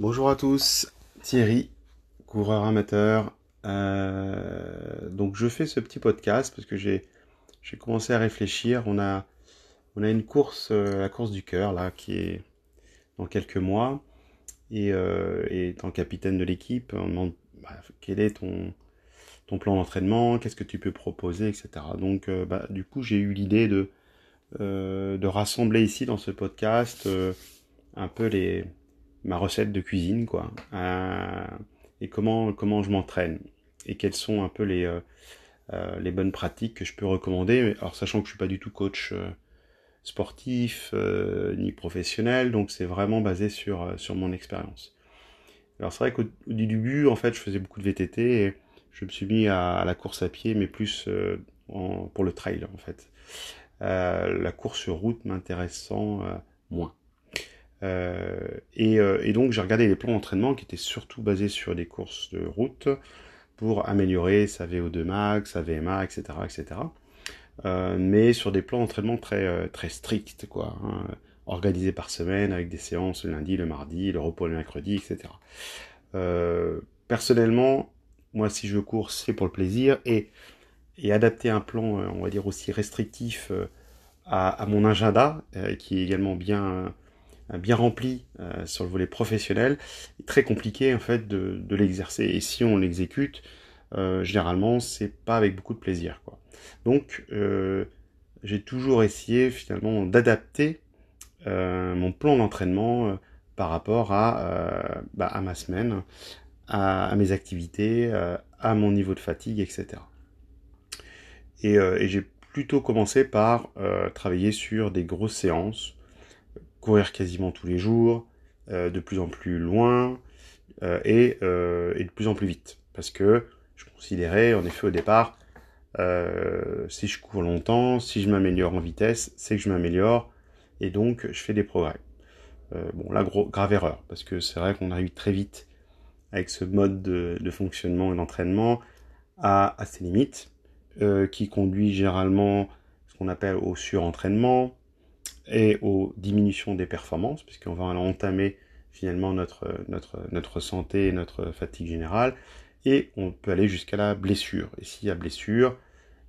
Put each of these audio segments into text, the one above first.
Bonjour à tous, Thierry, coureur amateur. Euh, donc je fais ce petit podcast parce que j'ai commencé à réfléchir. On a une course, euh, la course du cœur là, qui est dans quelques mois. Et, euh, capitaine de l'équipe, on demande bah, quel est ton plan d'entraînement, qu'est-ce que tu peux proposer, etc. Donc euh, bah, du coup j'ai eu l'idée de de rassembler ici dans ce podcast un peu les ma recette de cuisine, quoi. Euh, et comment, comment je m'entraîne. Et quelles sont un peu les, euh, euh, les bonnes pratiques que je peux recommander. Alors, sachant que je suis pas du tout coach euh, sportif, ni professionnel, donc c'est vraiment basé sur, sur mon expérience. Alors, c'est vrai qu'au au début, en fait, je faisais beaucoup de VTT je me suis mis à, la course à pied, mais plus en, pour le trail, en fait. La course route m'intéressant moins. Euh, et, euh, et donc j'ai regardé les plans d'entraînement qui étaient surtout basés sur des courses de route pour améliorer sa VO2 max, sa VMA, etc., etc. Euh, mais sur des plans d'entraînement très très stricts, quoi, hein, organisés par semaine avec des séances le lundi, le mardi, le repos le mercredi, etc. Personnellement, moi si je cours, c'est pour le plaisir et et adapter un plan, on va dire aussi restrictif à, mon agenda, qui est également bien bien rempli euh, sur le volet professionnel, très compliqué en fait de, l'exercer. Et si on l'exécute, euh, généralement, c'est pas avec beaucoup de plaisir, quoi. Donc, euh, j'ai toujours essayé finalement d'adapter euh, mon plan d'entraînement euh, par rapport à, euh, bah, à ma semaine, à, mes activités, euh, à mon niveau de fatigue, etc. Et, euh, j'ai plutôt commencé par euh, travailler sur des grosses séances, courir quasiment tous les jours, euh, de plus en plus loin euh, et, euh, et de plus en plus vite. Parce que je considérais, en effet, au départ, si je cours longtemps, si je m'améliore en vitesse, c'est que je m'améliore et donc je fais des progrès. Bon, là, gros, grave erreur, parce que c'est vrai qu'on arrive très vite avec ce mode de, fonctionnement et d'entraînement à, à ses limites, qui conduit généralement ce qu'on appelle au surentraînement et aux diminutions des performances, puisqu'on va entamer finalement notre, notre, notre santé et notre fatigue générale, et on peut aller jusqu'à la blessure. Et s'il y a blessure,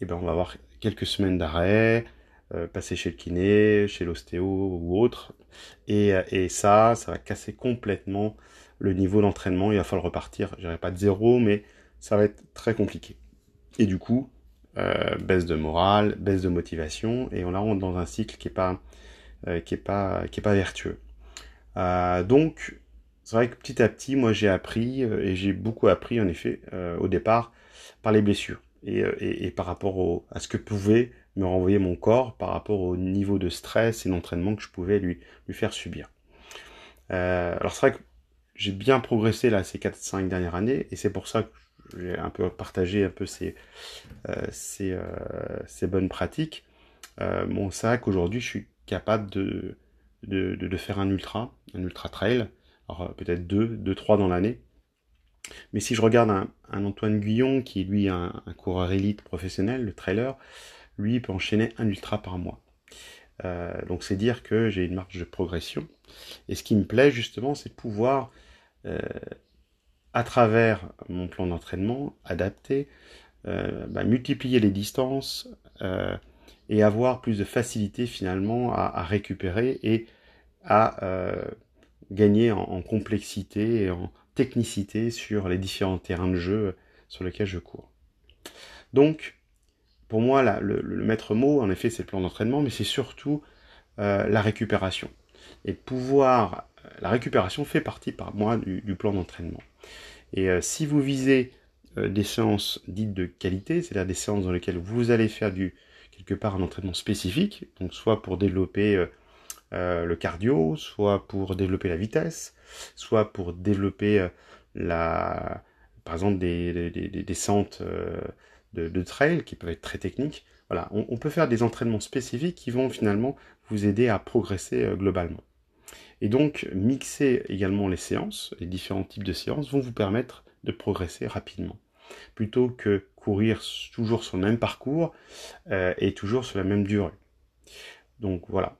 eh ben on va avoir quelques semaines d'arrêt, euh, passer chez le kiné, chez l'ostéo ou autre, et, et ça, ça va casser complètement le niveau d'entraînement, il va falloir repartir, je dirais pas de zéro, mais ça va être très compliqué. Et du coup, euh, baisse de morale, baisse de motivation, et on la rentre dans un cycle qui est pas, euh, qui est pas, qui est pas vertueux. Euh, donc, c'est vrai que petit à petit, moi j'ai appris, euh, et j'ai beaucoup appris en effet au départ par les blessures, et, et, par rapport à ce que pouvait me renvoyer mon corps, par rapport au niveau de stress et d'entraînement que je pouvais lui, lui faire subir. Alors c'est vrai que j'ai bien progressé là ces 4-5 dernières années, et c'est pour ça que j'ai un peu partagé un peu ces, ces bonnes pratiques. Euh, bon, c'est vrai qu'aujourd'hui, je suis capable de, de, de, faire un ultra, un ultra trail, alors euh, peut-être deux, deux, trois dans l'année. Mais si je regarde un, Antoine Guyon, qui est lui un, coureur élite professionnel, le trailer, lui peut enchaîner un ultra par mois. Euh, donc c'est dire que j'ai une marge de progression. Et ce qui me plaît justement, c'est de pouvoir euh, à travers mon plan d'entraînement, adapter, euh, bah, multiplier les distances et avoir plus de facilité finalement à, récupérer et à euh, gagner en, complexité et en technicité sur les différents terrains de jeu sur lesquels je cours. Donc, pour moi, là, le, maître mot, en effet, c'est le plan d'entraînement, mais c'est surtout euh, la récupération. Et pouvoir, la récupération fait partie par moi du, plan d'entraînement. Et euh, si vous visez euh, des séances dites de qualité, c'est-à-dire des séances dans lesquelles vous allez faire du quelque part un entraînement spécifique, donc soit pour développer euh, euh le cardio, soit pour développer la vitesse, soit pour développer euh, la, par exemple des, des, des descentes de, trail qui peuvent être très techniques. Voilà, on, on, peut faire des entraînements spécifiques qui vont finalement vous aider à progresser globalement. Et donc, mixer également les séances, les différents types de séances, vont vous permettre de progresser rapidement. Plutôt que courir toujours sur le même parcours euh, et toujours sur la même durée. Donc voilà.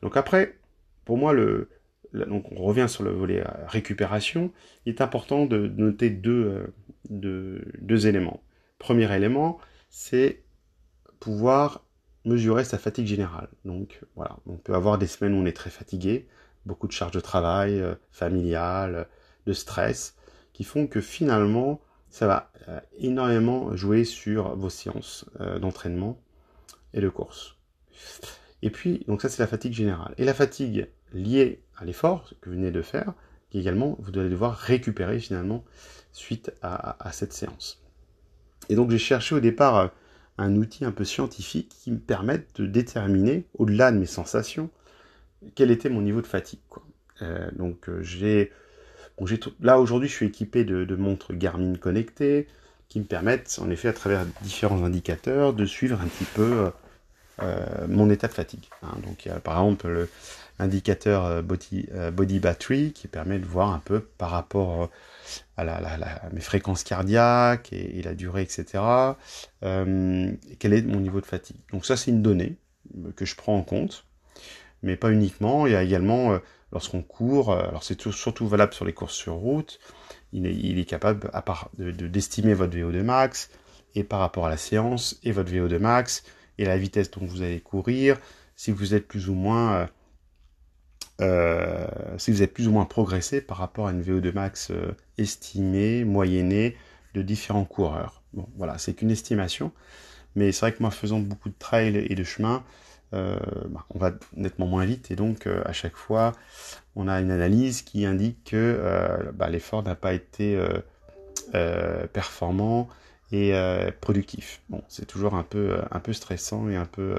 Donc après, pour moi, le, donc on revient sur le volet récupération, il est important de noter deux, deux éléments. Premier élément, c'est pouvoir mesurer sa fatigue générale. Donc voilà, on peut avoir des semaines où on est très fatigué, beaucoup de charges de travail, euh, familiales, de stress, qui font que finalement, ça va euh, énormément jouer sur vos séances euh, d'entraînement et de course. Et puis, donc ça c'est la fatigue générale. Et la fatigue liée à l'effort que vous venez de faire, qui également, vous allez devoir récupérer finalement suite à, cette séance. Et donc j'ai cherché au départ un outil un peu scientifique qui me permette de déterminer, au-delà de mes sensations, quel était mon niveau de fatigue. Euh, donc euh, là aujourd'hui je suis équipé de, montres Garmin connectées qui me permettent en effet à travers différents indicateurs de suivre un petit peu euh, mon état de fatigue. Hein. Donc il y a par exemple l'indicateur body, body battery qui permet de voir un peu par rapport à, la, mes fréquences cardiaques et, la durée, etc. Euh, quel est mon niveau de fatigue. Donc ça, c'est une donnée que je prends en compte, mais pas uniquement. Il y a également, euh, lorsqu'on court, euh, alors c'est surtout valable sur les courses sur route, il est, capable à part de, d'estimer votre VO2 max, et par rapport à la séance, et votre VO2 max, et la vitesse dont vous allez courir, si vous êtes plus ou moins euh, si vous êtes plus ou moins progressé par rapport à une VO2 max euh, estimée, moyennée de différents coureurs. Bon, voilà, c'est qu'une estimation, mais c'est vrai que moi, faisant beaucoup de trail et de chemin, euh, bah, on va nettement moins vite et donc à chaque fois, on a une analyse qui indique que bah, l'effort n'a pas été performant et productif. Bon, c'est toujours un peu, stressant et un peu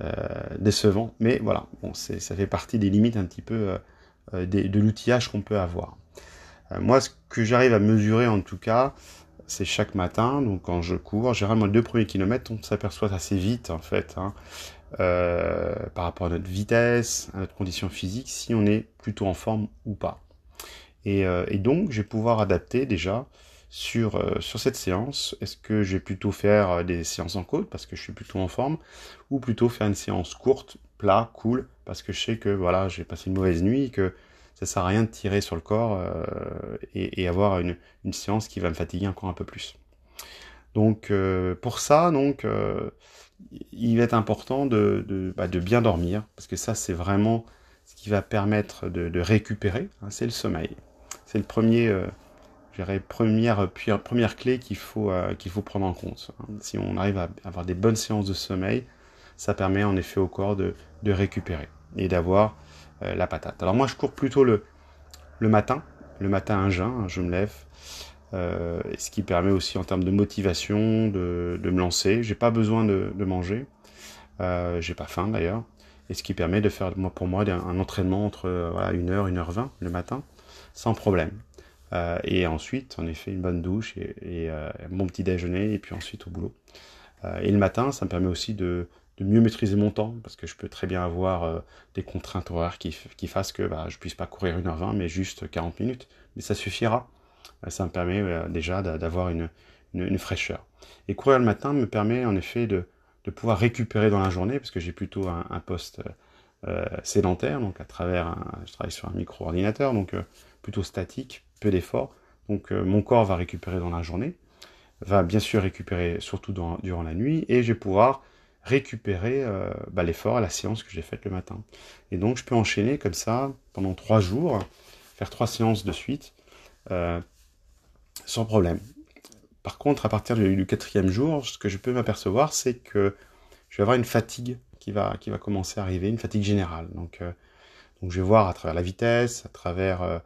euh, décevant, mais voilà, ça fait partie des limites un petit peu euh, euh, de, l'outillage qu'on peut avoir. moi, ce que j'arrive à mesurer en tout cas, c'est chaque matin, donc quand je cours, généralement les deux premiers kilomètres, on s'aperçoit assez vite en fait, hein, par rapport à notre vitesse, à notre condition physique, si on est plutôt en forme ou pas. Et, et donc, je vais pouvoir adapter déjà sur, euh, sur cette séance. Est-ce que je vais plutôt faire euh, des séances en côte parce que je suis plutôt en forme ou plutôt faire une séance courte, plat, cool parce que je sais que voilà, j'ai passé une mauvaise nuit que ça sert à rien de tirer sur le corps euh, et, avoir une, une, séance qui va me fatiguer encore un peu plus. Donc pour ça, donc il va être important bah, de, bien dormir parce que ça c'est vraiment ce qui va permettre de, récupérer, hein, c'est le sommeil. C'est le premier première, première clé qu'il faut, euh, qu'il faut prendre en compte. Si on arrive à avoir des bonnes séances de sommeil, ça permet en effet au corps de, récupérer et d'avoir euh, la patate. Alors moi je cours plutôt le, le matin, le matin un jeun, hein, je me lève, euh, ce qui permet aussi en termes de motivation de, de me lancer. J'ai pas besoin de, manger, euh, j'ai pas faim d'ailleurs, et ce qui permet de faire pour moi un entraînement entre voilà, 1h, 1h20 le matin, sans problème. Euh, et ensuite, en effet, une bonne douche et, euh, un bon petit déjeuner, et puis ensuite au boulot. Euh, et le matin, ça me permet aussi de, mieux maîtriser mon temps, parce que je peux très bien avoir des contraintes horaires qui, qui fassent que bah, je puisse pas courir 1h20, mais juste 40 minutes. Mais ça suffira. Ça me permet déjà d'avoir une, fraîcheur. Et courir le matin me permet en effet de, pouvoir récupérer dans la journée, parce que j'ai plutôt un, poste sédentaire, donc à travers, un, je travaille sur un micro-ordinateur, donc plutôt statique, peu d'efforts. Donc euh, mon corps va récupérer dans la journée, va bien sûr récupérer surtout durant la nuit, et je vais pouvoir récupérer euh, bah, l'effort à la séance que j'ai faite le matin. Et donc je peux enchaîner comme ça pendant trois jours, faire trois séances de suite, euh, sans problème. Par contre, à partir du, quatrième jour, ce que je peux m'apercevoir, c'est que je vais avoir une fatigue qui va, qui va commencer à arriver, une fatigue générale. Donc, donc je vais voir à travers la vitesse, à travers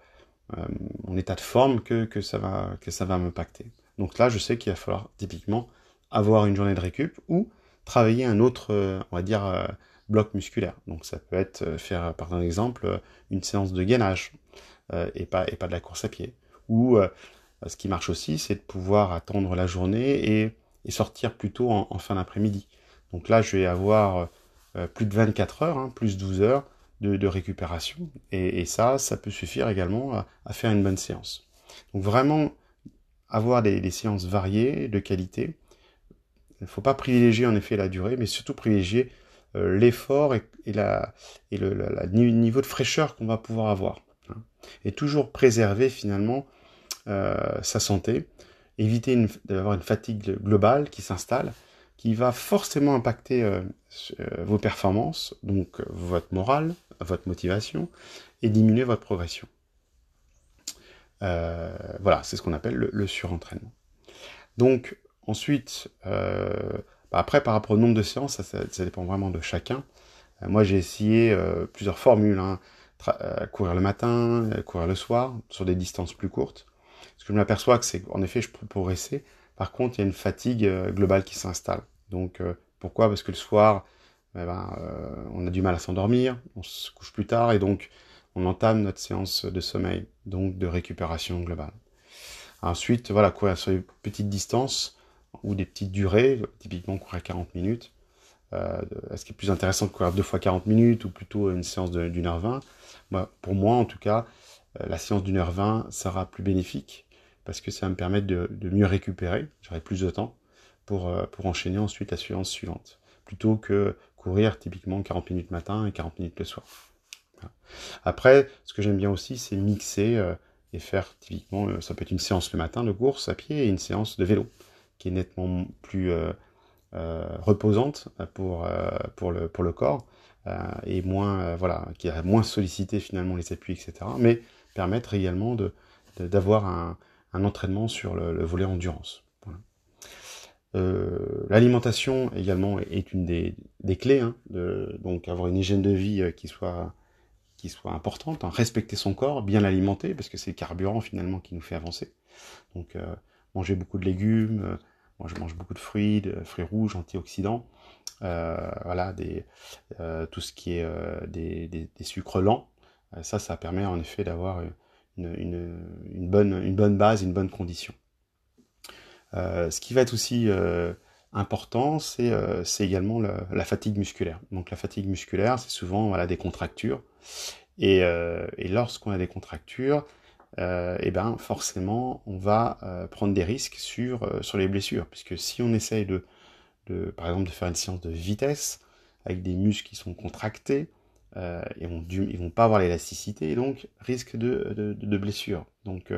euh, mon état de forme que, que ça va que ça va m'impacter. Donc là, je sais qu'il va falloir typiquement avoir une journée de récup ou travailler un autre, euh, on va dire, euh, bloc musculaire. Donc ça peut être faire, par exemple, une séance de gainage et pas et pas de la course à pied. Ou ce qui marche aussi, c'est de pouvoir attendre la journée et, sortir plutôt en, en fin d'après-midi. Donc là, je vais avoir plus de 24 heures, hein, plus 12 heures de, récupération. Et, ça, ça peut suffire également à, faire une bonne séance. Donc vraiment, avoir des, séances variées, de qualité. Il ne faut pas privilégier en effet la durée, mais surtout privilégier l'effort et, la, et le niveau de fraîcheur qu'on va pouvoir avoir. Hein. Et toujours préserver finalement sa santé, éviter d'avoir une fatigue globale qui s'installe, qui va forcément impacter vos performances, donc votre morale, votre motivation, et diminuer votre progression. Euh, voilà, c'est ce qu'on appelle le, surentraînement. Donc ensuite, euh, bah, après par rapport au nombre de séances, ça, dépend vraiment de chacun. Euh, moi j'ai essayé plusieurs formules, hein. courir le matin, courir le soir, sur des distances plus courtes. Ce que je m'aperçois que c'est en effet je peux progresser. Par contre, il y a une fatigue globale qui s'installe. Donc pourquoi? Parce que le soir, eh ben, on a du mal à s'endormir, on se couche plus tard et donc on entame notre séance de sommeil, donc de récupération globale. Ensuite, voilà, courir sur des petites distances ou des petites durées, typiquement courir 40 minutes. Euh, est-ce qu'il est plus intéressant de courir deux fois 40 minutes ou plutôt une séance d'une heure 20 Pour moi, en tout cas, euh, la séance d'une heure 20 sera plus bénéfique parce que ça va me permettre de, mieux récupérer. J'aurai plus de temps pour, euh, pour enchaîner ensuite la séance suivante plutôt que courir typiquement 40 minutes matin et 40 minutes le soir. Après, ce que j'aime bien aussi, c'est mixer euh, et faire typiquement, euh, ça peut être une séance le matin de course à pied et une séance de vélo, qui est nettement plus reposante pour, pour, le, pour le corps et moins, voilà, qui a moins sollicité finalement les appuis, etc. Mais permettre également de, d'avoir un, un, entraînement sur le, volet endurance. l'alimentation également est une des, clés, hein, donc avoir une hygiène de vie qui soit qui soit importante, hein. respecter son corps, bien l'alimenter, parce que c'est le carburant finalement qui nous fait avancer. Donc euh, manger beaucoup de légumes, euh, moi je mange beaucoup de fruits, de fruits rouges, antioxydants, euh, voilà, tout ce qui est des, sucres lents, ça, ça permet en effet d'avoir une, bonne, base, une bonne condition. ce qui va être aussi important, c'est également la fatigue musculaire. Donc la fatigue musculaire, c'est souvent voilà, des contractures. Et, euh, lorsqu'on a des contractures, euh, et ben forcément on va euh, prendre des risques sur, euh, les blessures. Puisque si on essaye par exemple, de faire une séance de vitesse avec des muscles qui sont contractés, euh, ils vont pas avoir l'élasticité, et donc risque de, blessure. Donc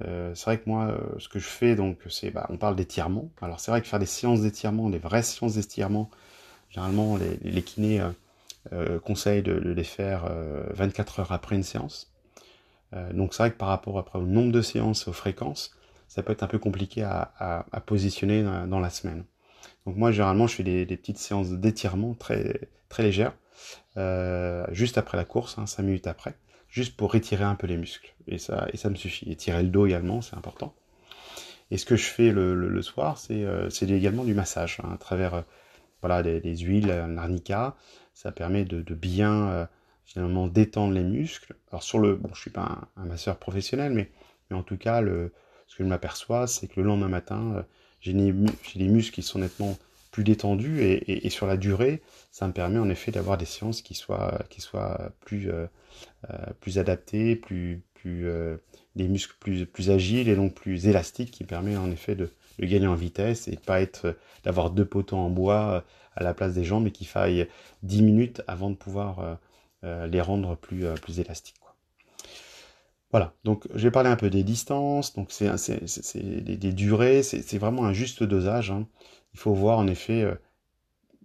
c'est vrai que moi, ce que je fais, donc, c'est, bah, on parle d'étirement. Alors c'est vrai que faire des séances d'étirement, des vraies séances d'étirement, généralement les, kinés euh, conseille de, les faire 24 euh, heures après une séance. Euh, donc c'est vrai que par rapport au nombre de séances aux fréquences, ça peut être un peu compliqué à, positionner dans, la semaine. Donc moi généralement je fais des, petites séances d'étirement très très légères, juste après la course, 5 hein, minutes après, juste pour étirer un peu les muscles. Et ça, et ça me suffit. Étirer le dos également, c'est important. Et ce que je fais le, soir, c'est également du massage hein, à travers voilà, des, des huiles, l'arnica, ça permet de, bien euh, finalement détendre les muscles. Alors sur le, bon, je suis pas un, masseur professionnel, mais, mais en tout cas, le, ce que je m'aperçois, c'est que le lendemain matin, euh, j'ai des, muscles qui sont nettement plus détendus et, sur la durée, ça me permet en effet d'avoir des séances qui soient, qui soient plus, euh, plus adaptées, plus, plus, des muscles plus, plus agiles et donc plus élastiques, qui permet en effet de, de gagner en vitesse et pas être d'avoir deux poteaux en bois à la place des jambes et qu'il faille 10 minutes avant de pouvoir euh, euh, les rendre plus, euh, plus élastiques. Voilà, donc j'ai parlé un peu des distances, donc c'est des, durées, c'est vraiment un juste dosage. Hein. Il faut voir en effet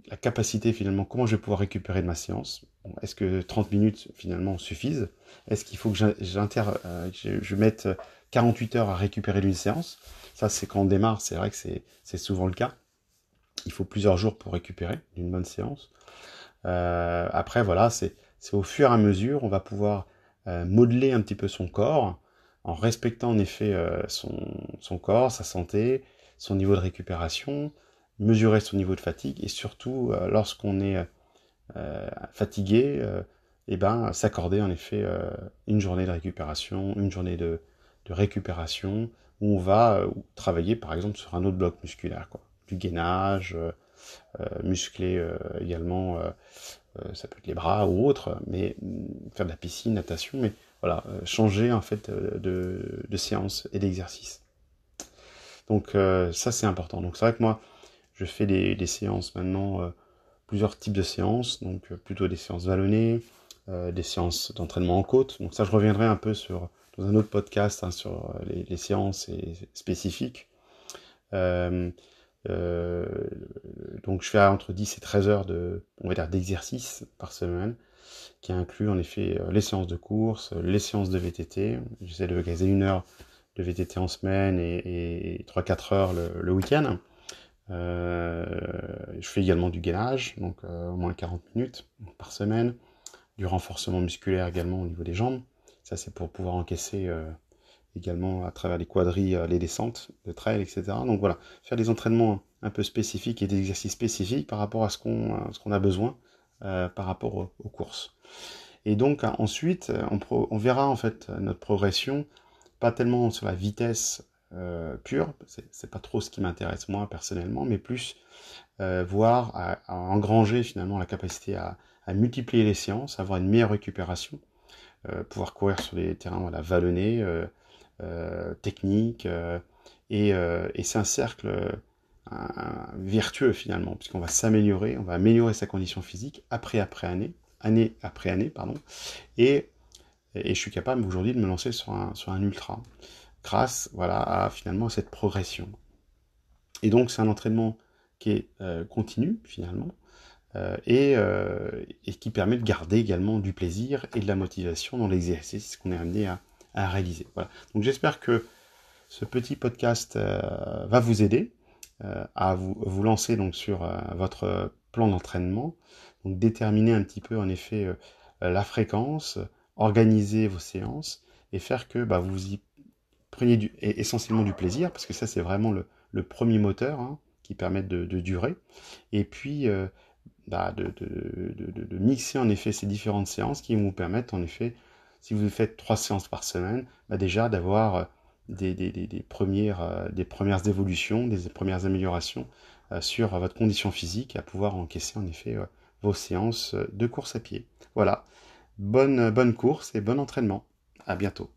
la capacité finalement, comment je vais pouvoir récupérer de ma séance. Est-ce que 30 minutes finalement suffisent? Est-ce qu'il faut que j'inter, je, mette 48 heures à récupérer d'une séance? Ça c'est quand on démarre, c'est vrai que c'est souvent le cas il faut plusieurs jours pour récupérer d'une bonne séance. Euh, après, voilà, c'est au fur et à mesure, on va pouvoir euh, modeler un petit peu son corps en respectant en effet euh, son, son, corps, sa santé, son niveau de récupération, mesurer son niveau de fatigue et surtout lorsqu'on est fatigué, et eh ben s'accorder en effet une journée de récupération, une journée de, de récupération où on va travailler par exemple sur un autre bloc musculaire. Quoi du gainage, euh, euh, muscler euh, également, ça peut être les bras ou autre, mais mm, faire de la piscine, natation, mais voilà, changer en fait de, de séance et d'exercice. Donc ça c'est important. Donc c'est vrai que moi je fais des, séances maintenant plusieurs types de séances, donc plutôt des séances vallonnées, des séances d'entraînement en côte. Donc ça, je reviendrai un peu sur dans un autre podcast hein, sur les, séances spécifiques. donc je fais entre 10 et 13 heures de, on va dire, d'exercice par semaine qui inclut en effet les séances de course, les séances de VTT. J'essaie de caser une heure de VTT en semaine et, 3-4 heures le, week-end. Euh, je fais également du gainage, donc euh, au moins 40 minutes par semaine. Du renforcement musculaire également au niveau des jambes. Ça, c'est pour pouvoir encaisser euh, également à travers les quadrilles, les descentes de trail, etc. Donc voilà, faire des entraînements un peu spécifiques et des exercices spécifiques par rapport à ce qu'on a besoin par rapport aux, courses. Et donc ensuite, on, verra en fait notre progression pas tellement sur la vitesse euh, pure, c'est pas trop ce qui m'intéresse moi personnellement, mais plus euh, voir à, engranger finalement la capacité à, multiplier les séances, avoir une meilleure récupération, euh, pouvoir courir sur des terrains voilà, vallonnés, techniques, et, c'est un cercle vertueux finalement, puisqu'on va s'améliorer, on va améliorer sa condition physique après après année, année après année, pardon, et et, je suis capable aujourd'hui de me lancer sur un, sur un ultra grâce voilà, à finalement cette progression. Et donc c'est un entraînement qui est euh, continu finalement euh, et, euh, et, qui permet de garder également du plaisir et de la motivation dans l'exercice qu'on est amené à, à, réaliser. Voilà. Donc j'espère que ce petit podcast va vous aider à vous, vous, lancer donc sur votre plan d'entraînement, donc déterminer un petit peu en effet la fréquence, organiser vos séances et faire que bah, vous y du, essentiellement du plaisir, parce que ça c'est vraiment le, premier moteur hein, qui permet de, de, durer. Et puis euh, bah, de, de, mixer en effet ces différentes séances qui vont vous permettre en effet, si vous faites trois séances par semaine, bah, déjà d'avoir euh, des, des, des, premières, euh, des premières évolutions, des premières améliorations sur votre condition physique, à pouvoir encaisser en effet vos séances de course à pied. Voilà. Bonne, bonne course et bon entraînement. À bientôt.